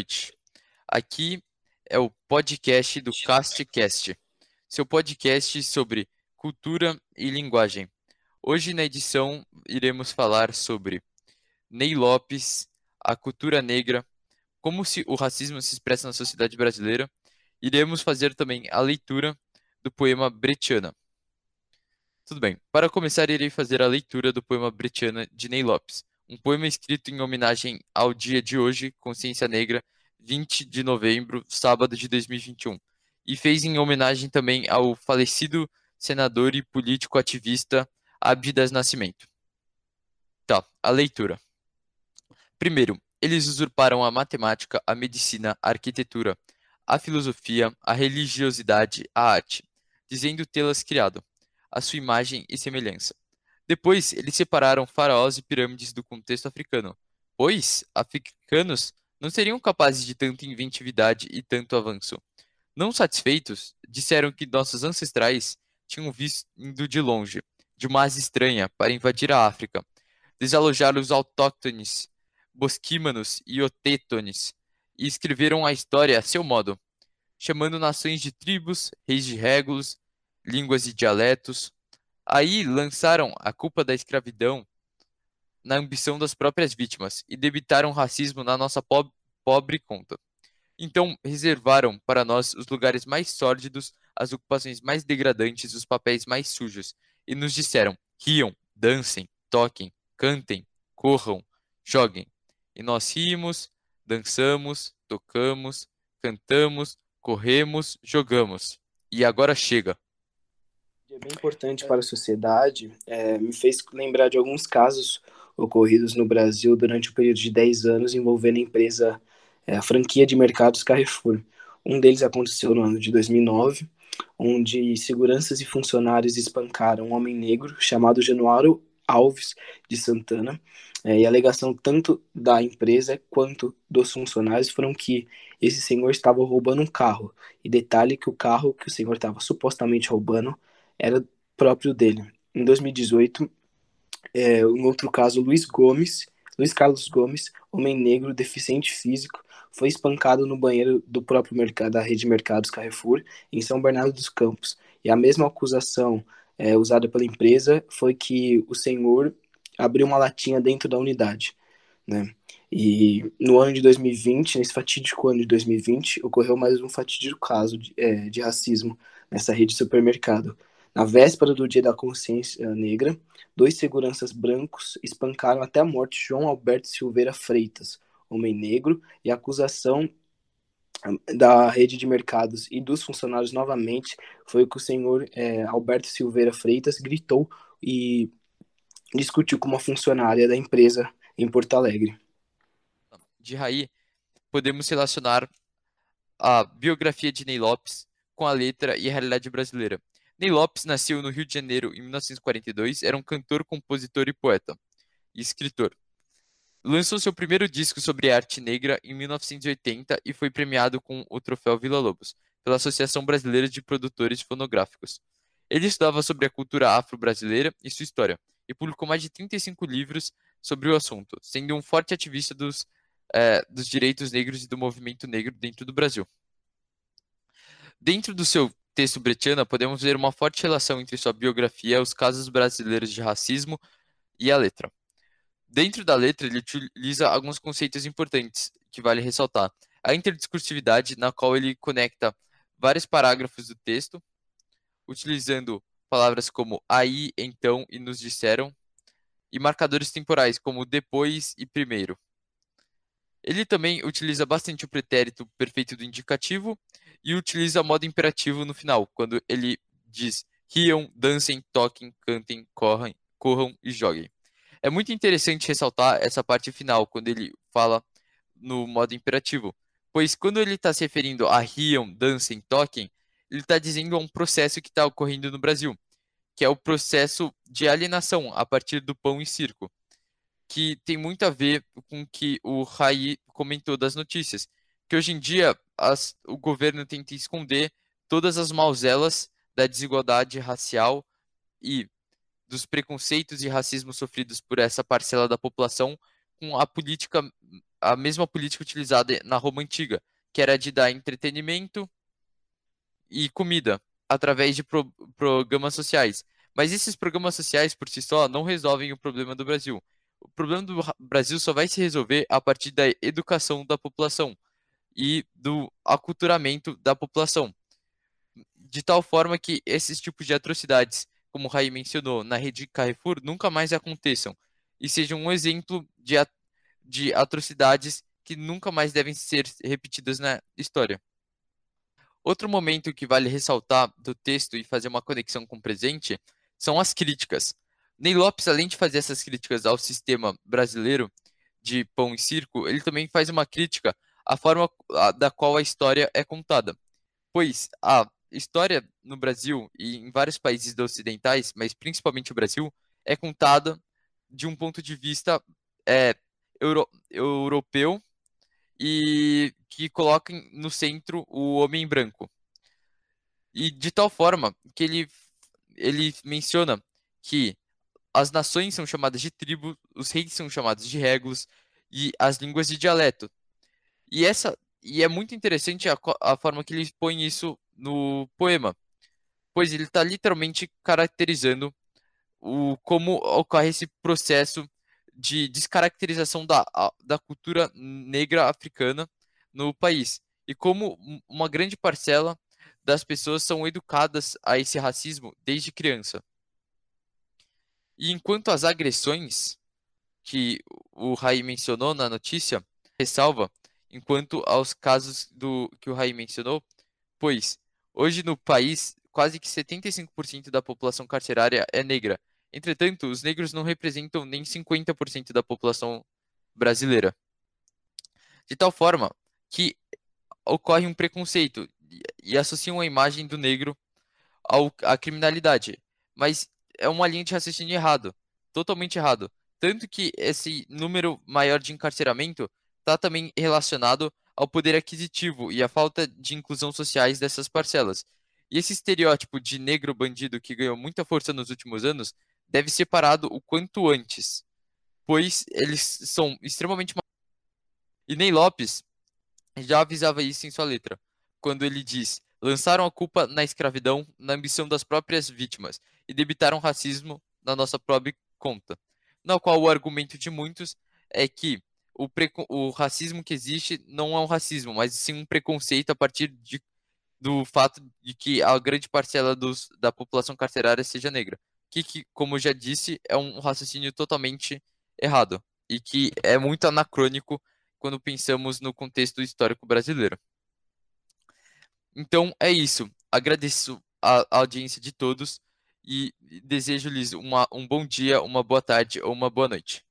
noite. Aqui é o podcast do CastCast, seu podcast sobre cultura e linguagem. Hoje na edição iremos falar sobre Ney Lopes, a cultura negra, como se o racismo se expressa na sociedade brasileira. Iremos fazer também a leitura do poema Bretiana. Tudo bem. Para começar, irei fazer a leitura do poema Bretiana de Ney Lopes, um poema escrito em homenagem ao dia de hoje, Consciência Negra, 20 de novembro, sábado de 2021, e fez em homenagem também ao falecido senador e político ativista Abdias Nascimento. Tá, a leitura. Primeiro, eles usurparam a matemática, a medicina, a arquitetura, a filosofia, a religiosidade, a arte, dizendo tê-las criado, a sua imagem e semelhança. Depois, eles separaram faraós e pirâmides do contexto africano, pois africanos não seriam capazes de tanta inventividade e tanto avanço. Não satisfeitos, disseram que nossos ancestrais tinham vindo de longe, de uma asa estranha, para invadir a África, desalojar os autóctones, bosquímanos e otétones, e escreveram a história a seu modo, chamando nações de tribos, reis de régulos, línguas e dialetos. Aí lançaram a culpa da escravidão na ambição das próprias vítimas e debitaram racismo na nossa pobre, pobre conta. Então reservaram para nós os lugares mais sórdidos, as ocupações mais degradantes, os papéis mais sujos, e nos disseram: riam, dancem, toquem, cantem, corram, joguem. E nós rimos, dançamos, tocamos, cantamos, corremos, jogamos. E agora chega bem importante para a sociedade, é, me fez lembrar de alguns casos ocorridos no Brasil durante o período de 10 anos envolvendo a empresa, é, a franquia de mercados Carrefour. Um deles aconteceu no ano de 2009, onde seguranças e funcionários espancaram um homem negro chamado Januário Alves de Santana, é, e a alegação tanto da empresa quanto dos funcionários foram que esse senhor estava roubando um carro. E detalhe que o carro que o senhor estava supostamente roubando era próprio dele. Em 2018, é, um outro caso, Luiz Gomes, Luiz Carlos Gomes, homem negro, deficiente físico, foi espancado no banheiro do próprio mercado, da rede Mercados Carrefour, em São Bernardo dos Campos. E a mesma acusação é, usada pela empresa foi que o senhor abriu uma latinha dentro da unidade. Né? E no ano de 2020, nesse fatídico ano de 2020, ocorreu mais um fatídico caso de, é, de racismo nessa rede de supermercado. Na véspera do Dia da Consciência Negra, dois seguranças brancos espancaram até a morte João Alberto Silveira Freitas, homem negro, e a acusação da rede de mercados e dos funcionários novamente foi que o senhor é, Alberto Silveira Freitas gritou e discutiu com uma funcionária da empresa em Porto Alegre. De Raí, podemos relacionar a biografia de Ney Lopes com a letra e a realidade brasileira. Ney Lopes nasceu no Rio de Janeiro em 1942, era um cantor, compositor e poeta, e escritor. Lançou seu primeiro disco sobre arte negra em 1980 e foi premiado com o troféu Vila Lobos, pela Associação Brasileira de Produtores Fonográficos. Ele estudava sobre a cultura afro-brasileira e sua história, e publicou mais de 35 livros sobre o assunto, sendo um forte ativista dos, é, dos direitos negros e do movimento negro dentro do Brasil. Dentro do seu texto bretiana, podemos ver uma forte relação entre sua biografia, os casos brasileiros de racismo e a letra. Dentro da letra, ele utiliza alguns conceitos importantes que vale ressaltar. A interdiscursividade, na qual ele conecta vários parágrafos do texto, utilizando palavras como aí, então e nos disseram, e marcadores temporais como depois e primeiro. Ele também utiliza bastante o pretérito perfeito do indicativo e utiliza modo imperativo no final, quando ele diz riam, dancem, toquem, cantem, corram, corram e joguem. É muito interessante ressaltar essa parte final, quando ele fala no modo imperativo, pois quando ele está se referindo a riam, dancem, toquem, ele está dizendo a um processo que está ocorrendo no Brasil, que é o processo de alienação a partir do pão e circo, que tem muito a ver com o que o Rai comentou das notícias, que hoje em dia as, o governo tenta esconder todas as mauselas da desigualdade racial e dos preconceitos e racismo sofridos por essa parcela da população com a política a mesma política utilizada na Roma antiga, que era de dar entretenimento e comida através de pro programas sociais. Mas esses programas sociais por si só não resolvem o problema do Brasil. O problema do Brasil só vai se resolver a partir da educação da população e do aculturamento da população. De tal forma que esses tipos de atrocidades, como o Rai mencionou, na rede Carrefour, nunca mais aconteçam e sejam um exemplo de, de atrocidades que nunca mais devem ser repetidas na história. Outro momento que vale ressaltar do texto e fazer uma conexão com o presente são as críticas. Ney Lopes, além de fazer essas críticas ao sistema brasileiro de pão e circo, ele também faz uma crítica à forma da qual a história é contada. Pois a história no Brasil e em vários países ocidentais, mas principalmente o Brasil, é contada de um ponto de vista é, euro, europeu e que coloca no centro o homem branco. E de tal forma que ele, ele menciona que as nações são chamadas de tribo, os reis são chamados de régulos e as línguas de dialeto. E essa e é muito interessante a, a forma que ele põe isso no poema, pois ele está literalmente caracterizando o como ocorre esse processo de descaracterização da, da cultura negra africana no país e como uma grande parcela das pessoas são educadas a esse racismo desde criança. E enquanto as agressões que o Rai mencionou na notícia, ressalva, enquanto aos casos do que o Rai mencionou, pois hoje no país quase que 75% da população carcerária é negra. Entretanto, os negros não representam nem 50% da população brasileira. De tal forma que ocorre um preconceito e associam a imagem do negro ao, à criminalidade. Mas é uma linha de raciocínio errado, totalmente errado. Tanto que esse número maior de encarceramento está também relacionado ao poder aquisitivo e à falta de inclusão sociais dessas parcelas. E esse estereótipo de negro bandido que ganhou muita força nos últimos anos deve ser parado o quanto antes, pois eles são extremamente. E Ney Lopes já avisava isso em sua letra, quando ele diz: lançaram a culpa na escravidão, na ambição das próprias vítimas e debitaram racismo na nossa própria conta. Na qual o argumento de muitos é que o, o racismo que existe não é um racismo, mas sim um preconceito a partir de, do fato de que a grande parcela dos, da população carcerária seja negra. Que, que, como eu já disse, é um raciocínio totalmente errado e que é muito anacrônico quando pensamos no contexto histórico brasileiro. Então é isso. Agradeço a audiência de todos e desejo-lhes um bom dia, uma boa tarde ou uma boa noite.